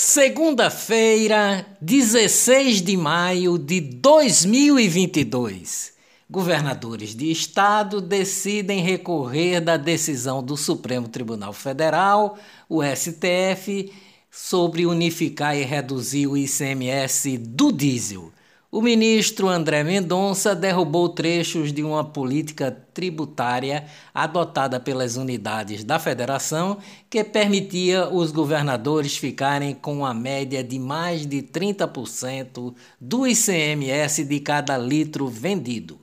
Segunda-feira, 16 de maio de 2022. Governadores de estado decidem recorrer da decisão do Supremo Tribunal Federal, o STF, sobre unificar e reduzir o ICMS do diesel. O ministro André Mendonça derrubou trechos de uma política tributária adotada pelas unidades da federação que permitia os governadores ficarem com uma média de mais de 30% do ICMS de cada litro vendido.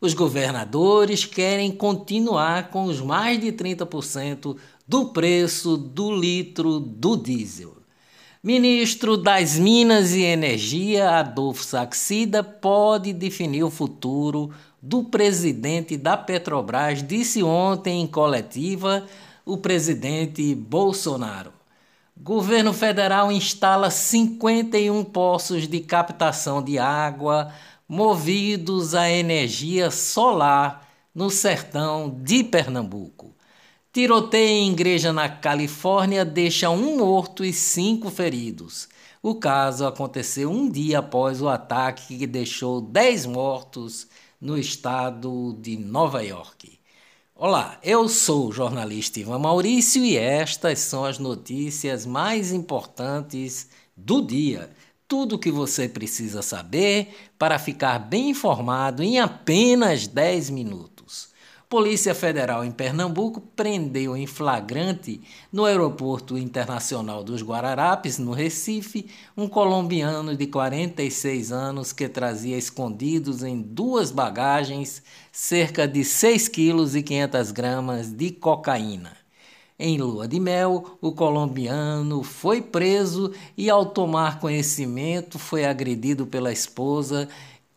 Os governadores querem continuar com os mais de 30% do preço do litro do diesel. Ministro das Minas e Energia, Adolfo Saxida, pode definir o futuro do presidente da Petrobras, disse ontem em coletiva o presidente Bolsonaro. Governo federal instala 51 poços de captação de água movidos a energia solar no sertão de Pernambuco. Tiroteio em igreja na Califórnia deixa um morto e cinco feridos. O caso aconteceu um dia após o ataque que deixou dez mortos no estado de Nova York. Olá, eu sou o jornalista Ivan Maurício e estas são as notícias mais importantes do dia. Tudo o que você precisa saber para ficar bem informado em apenas 10 minutos. Polícia Federal em Pernambuco prendeu em flagrante no Aeroporto Internacional dos Guararapes, no Recife, um colombiano de 46 anos que trazia escondidos em duas bagagens cerca de 6 quilos e 500 gramas de cocaína. Em lua de mel, o colombiano foi preso e, ao tomar conhecimento, foi agredido pela esposa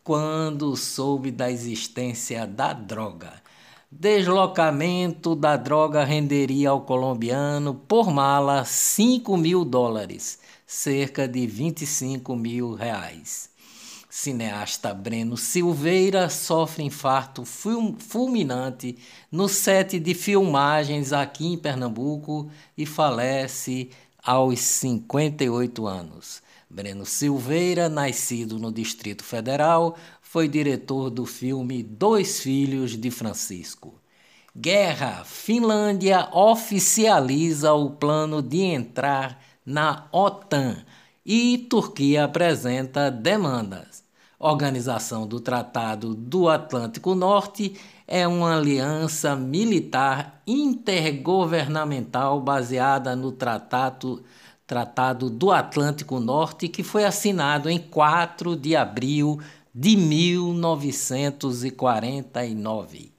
quando soube da existência da droga. Deslocamento da droga renderia ao colombiano por mala 5 mil dólares, cerca de 25 mil reais. Cineasta Breno Silveira sofre infarto fulminante no set de filmagens aqui em Pernambuco e falece aos 58 anos. Breno Silveira, nascido no Distrito Federal, foi diretor do filme Dois Filhos de Francisco. Guerra: Finlândia oficializa o plano de entrar na OTAN e Turquia apresenta demandas. Organização do Tratado do Atlântico Norte é uma aliança militar intergovernamental baseada no Tratado, Tratado do Atlântico Norte, que foi assinado em 4 de abril de 1949.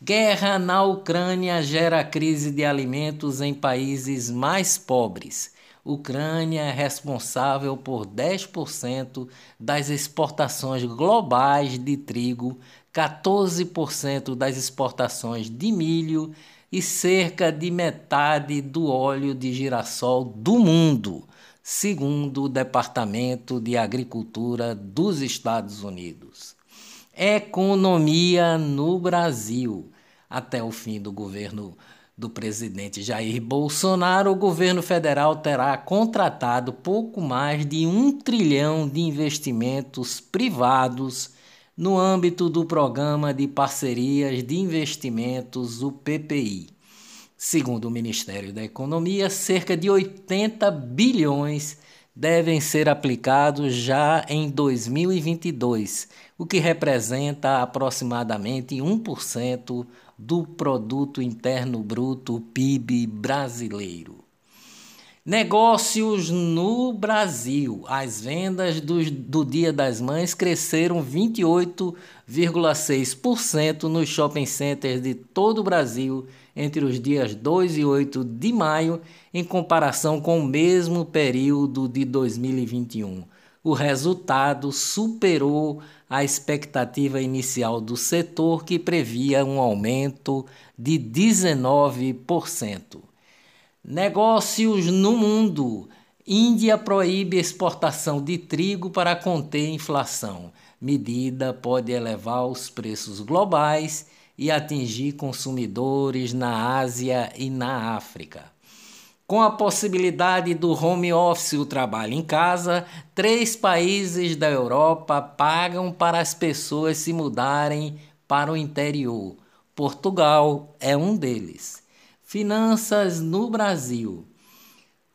Guerra na Ucrânia gera crise de alimentos em países mais pobres. Ucrânia é responsável por 10% das exportações globais de trigo, 14% das exportações de milho e cerca de metade do óleo de girassol do mundo segundo o Departamento de Agricultura dos Estados Unidos. Economia no Brasil. Até o fim do governo do presidente Jair Bolsonaro, o governo federal terá contratado pouco mais de um trilhão de investimentos privados no âmbito do Programa de Parcerias de Investimentos, o PPI. Segundo o Ministério da Economia, cerca de 80 bilhões devem ser aplicados já em 2022, o que representa aproximadamente 1% do produto interno bruto PIB brasileiro. Negócios no Brasil. As vendas do, do Dia das Mães cresceram 28,6% nos shopping centers de todo o Brasil entre os dias 2 e 8 de maio, em comparação com o mesmo período de 2021. O resultado superou a expectativa inicial do setor, que previa um aumento de 19%. Negócios no mundo. Índia proíbe exportação de trigo para conter inflação. Medida pode elevar os preços globais e atingir consumidores na Ásia e na África. Com a possibilidade do home office, o trabalho em casa, três países da Europa pagam para as pessoas se mudarem para o interior. Portugal é um deles. Finanças no Brasil.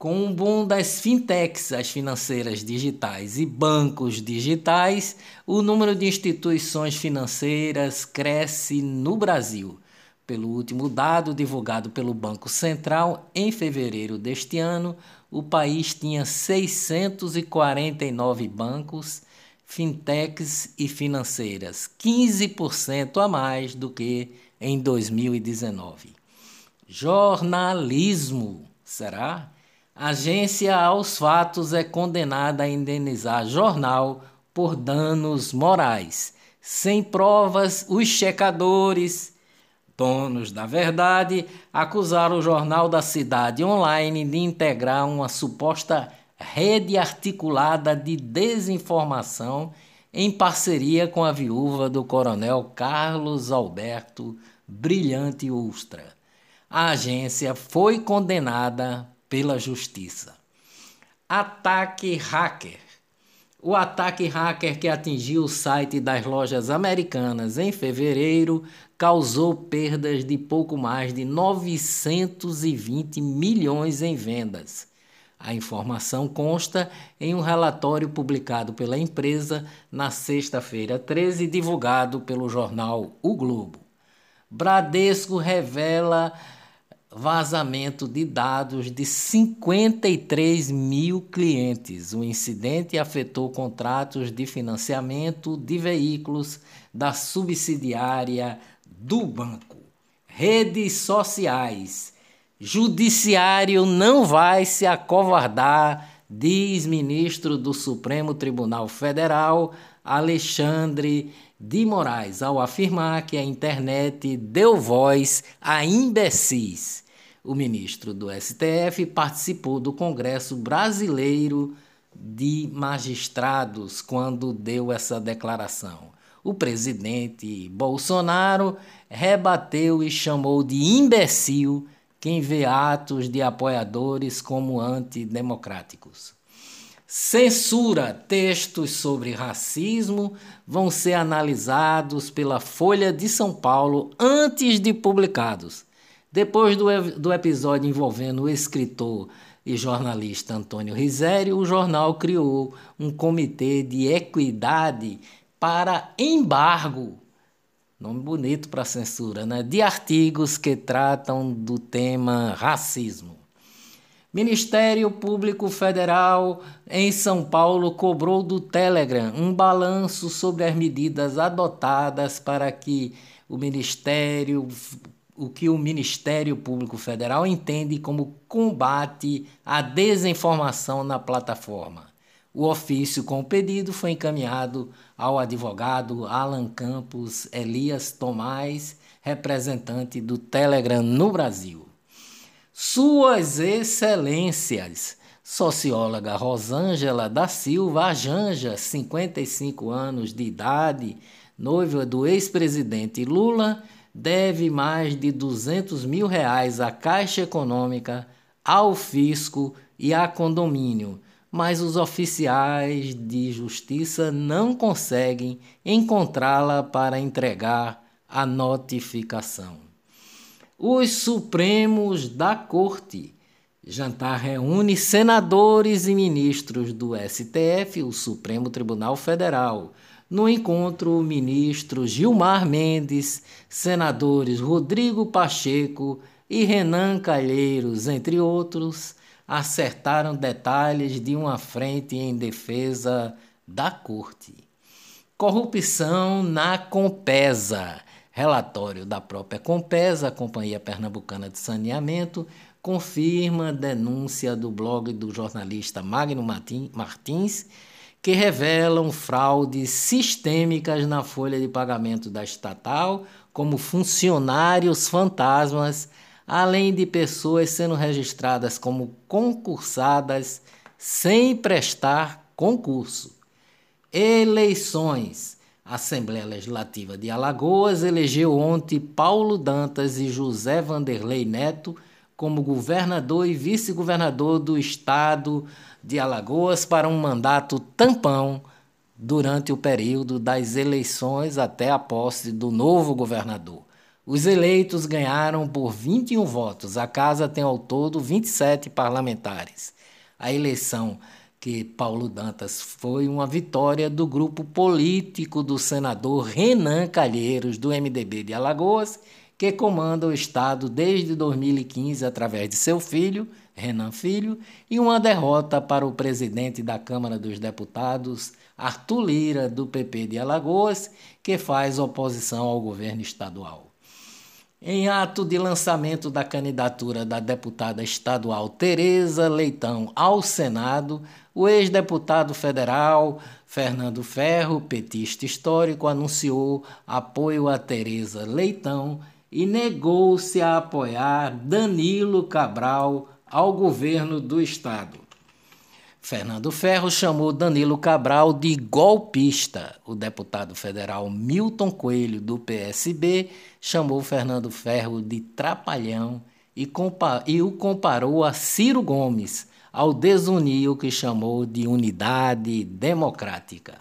Com o boom das fintechs, as financeiras digitais e bancos digitais, o número de instituições financeiras cresce no Brasil. Pelo último dado divulgado pelo Banco Central, em fevereiro deste ano, o país tinha 649 bancos, fintechs e financeiras, 15% a mais do que em 2019. Jornalismo, será? Agência aos fatos é condenada a indenizar jornal por danos morais. Sem provas, os checadores Donos da verdade acusaram o Jornal da Cidade Online de integrar uma suposta rede articulada de desinformação em parceria com a viúva do coronel Carlos Alberto Brilhante Ustra. A agência foi condenada pela justiça. Ataque hacker. O ataque hacker que atingiu o site das lojas americanas em fevereiro causou perdas de pouco mais de 920 milhões em vendas. A informação consta em um relatório publicado pela empresa na sexta-feira 13, divulgado pelo jornal O Globo. Bradesco revela vazamento de dados de 53 mil clientes. O incidente afetou contratos de financiamento de veículos da subsidiária do banco. Redes sociais. Judiciário não vai se acovardar, diz ministro do Supremo Tribunal Federal, Alexandre de Moraes, ao afirmar que a internet deu voz a imbecis o ministro do STF participou do Congresso Brasileiro de Magistrados quando deu essa declaração. O presidente Bolsonaro rebateu e chamou de imbecil quem vê atos de apoiadores como antidemocráticos. Censura textos sobre racismo vão ser analisados pela Folha de São Paulo antes de publicados. Depois do, do episódio envolvendo o escritor e jornalista Antônio Risério, o jornal criou um comitê de equidade para embargo, nome bonito para censura, né? de artigos que tratam do tema racismo. Ministério Público Federal em São Paulo cobrou do Telegram um balanço sobre as medidas adotadas para que o Ministério o que o Ministério Público Federal entende como combate à desinformação na plataforma. O ofício com o pedido foi encaminhado ao advogado Alan Campos Elias Tomás, representante do Telegram no Brasil. Suas Excelências, socióloga Rosângela da Silva Janja, 55 anos de idade, noiva do ex-presidente Lula, deve mais de 200 mil reais à Caixa Econômica, ao fisco e a condomínio, mas os oficiais de justiça não conseguem encontrá-la para entregar a notificação. Os Supremos da Corte. Jantar reúne senadores e ministros do STF, o Supremo Tribunal Federal no encontro, o ministro Gilmar Mendes, senadores Rodrigo Pacheco e Renan Calheiros, entre outros, acertaram detalhes de uma frente em defesa da corte. Corrupção na Compesa. Relatório da própria Compesa, a Companhia Pernambucana de Saneamento, confirma denúncia do blog do jornalista Magno Martins que revelam fraudes sistêmicas na folha de pagamento da estatal, como funcionários fantasmas, além de pessoas sendo registradas como concursadas sem prestar concurso. Eleições. A Assembleia Legislativa de Alagoas elegeu ontem Paulo Dantas e José Vanderlei Neto como governador e vice-governador do estado de Alagoas para um mandato tampão durante o período das eleições até a posse do novo governador. Os eleitos ganharam por 21 votos. A casa tem ao todo 27 parlamentares. A eleição que Paulo Dantas foi uma vitória do grupo político do senador Renan Calheiros, do MDB de Alagoas, que comanda o Estado desde 2015 através de seu filho, Renan Filho, e uma derrota para o presidente da Câmara dos Deputados, Arthur Lira, do PP de Alagoas, que faz oposição ao governo estadual. Em ato de lançamento da candidatura da deputada estadual Tereza Leitão ao Senado, o ex-deputado federal Fernando Ferro, petista histórico, anunciou apoio a Tereza Leitão e negou-se a apoiar Danilo Cabral ao governo do estado. Fernando Ferro chamou Danilo Cabral de golpista. O deputado federal Milton Coelho, do PSB, chamou Fernando Ferro de trapalhão e, e o comparou a Ciro Gomes, ao desunir o que chamou de unidade democrática.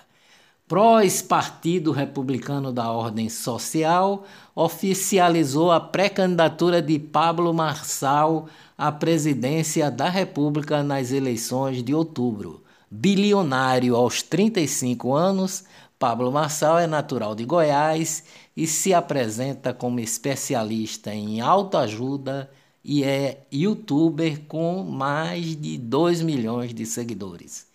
Prós Partido Republicano da Ordem Social oficializou a pré-candidatura de Pablo Marçal à presidência da República nas eleições de outubro. Bilionário aos 35 anos, Pablo Marçal é natural de Goiás e se apresenta como especialista em autoajuda e é youtuber com mais de 2 milhões de seguidores.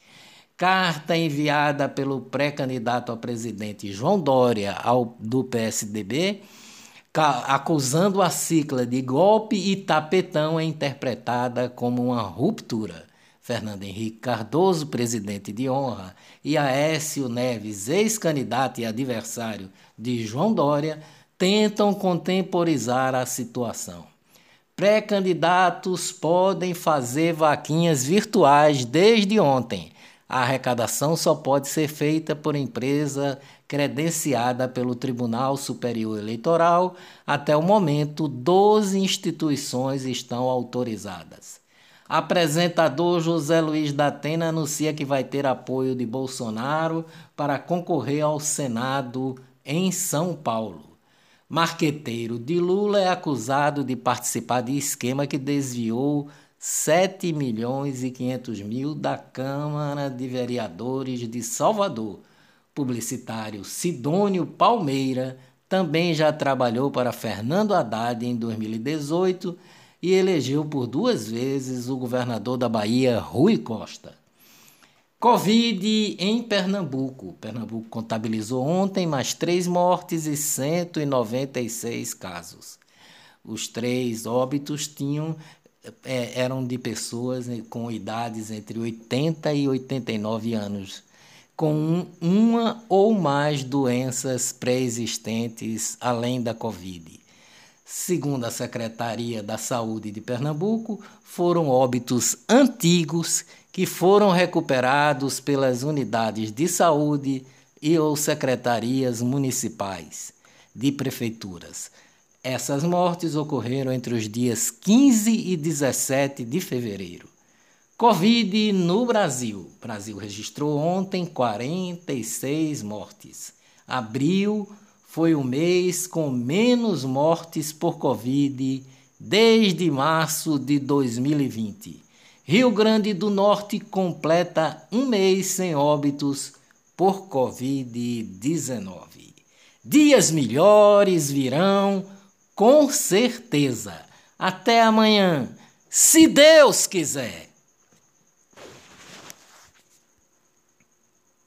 Carta enviada pelo pré-candidato a presidente João Dória ao, do PSDB acusando a cicla de golpe e tapetão é interpretada como uma ruptura. Fernando Henrique Cardoso, presidente de honra, e Aécio Neves, ex-candidato e adversário de João Dória, tentam contemporizar a situação. Pré-candidatos podem fazer vaquinhas virtuais desde ontem. A arrecadação só pode ser feita por empresa credenciada pelo Tribunal Superior Eleitoral. Até o momento, 12 instituições estão autorizadas. Apresentador José Luiz da Atena anuncia que vai ter apoio de Bolsonaro para concorrer ao Senado em São Paulo. Marqueteiro de Lula é acusado de participar de esquema que desviou 7 milhões e 500 mil da Câmara de Vereadores de Salvador publicitário Sidônio Palmeira também já trabalhou para Fernando Haddad em 2018 e elegeu por duas vezes o governador da Bahia, Rui Costa. Covid em Pernambuco. Pernambuco contabilizou ontem mais três mortes e 196 casos. Os três óbitos tinham é, eram de pessoas com idades entre 80 e 89 anos com uma ou mais doenças pré-existentes além da Covid. Segundo a Secretaria da Saúde de Pernambuco, foram óbitos antigos que foram recuperados pelas unidades de saúde e ou secretarias municipais de prefeituras. Essas mortes ocorreram entre os dias 15 e 17 de fevereiro. Covid no Brasil. O Brasil registrou ontem 46 mortes. Abril foi o mês com menos mortes por Covid desde março de 2020. Rio Grande do Norte completa um mês sem óbitos por Covid-19. Dias melhores virão, com certeza. Até amanhã, se Deus quiser.